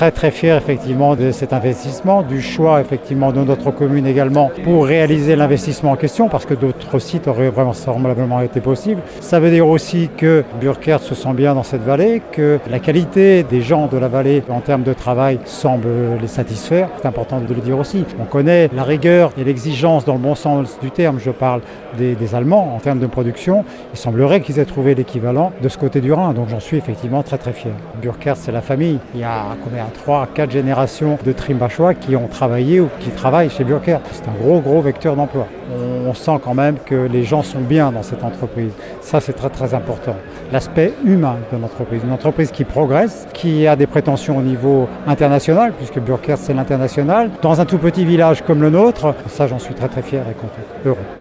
très très fier effectivement de cet investissement, du choix effectivement de notre commune également pour réaliser l'investissement en question parce que d'autres sites auraient vraiment semblablement été possibles. Ça veut dire aussi que Burkert se sent bien dans cette vallée, que la qualité des gens de la vallée en termes de travail semble les satisfaire. C'est important de le dire aussi. On connaît la rigueur et l'exigence dans le bon sens du terme, je parle des, des Allemands en termes de production. Il semblerait qu'ils aient trouvé l'équivalent de ce côté du Rhin, donc j'en suis effectivement très très fier. Burkert, c'est la famille. Il y a combien 3, 4 générations de Trimbachois qui ont travaillé ou qui travaillent chez Burkert. C'est un gros gros vecteur d'emploi. On sent quand même que les gens sont bien dans cette entreprise. Ça, c'est très très important. L'aspect humain de l'entreprise. Une entreprise qui progresse, qui a des prétentions au niveau international, puisque Burkert, c'est l'international. Dans un tout petit village comme le nôtre, ça, j'en suis très très fier et content. Heureux.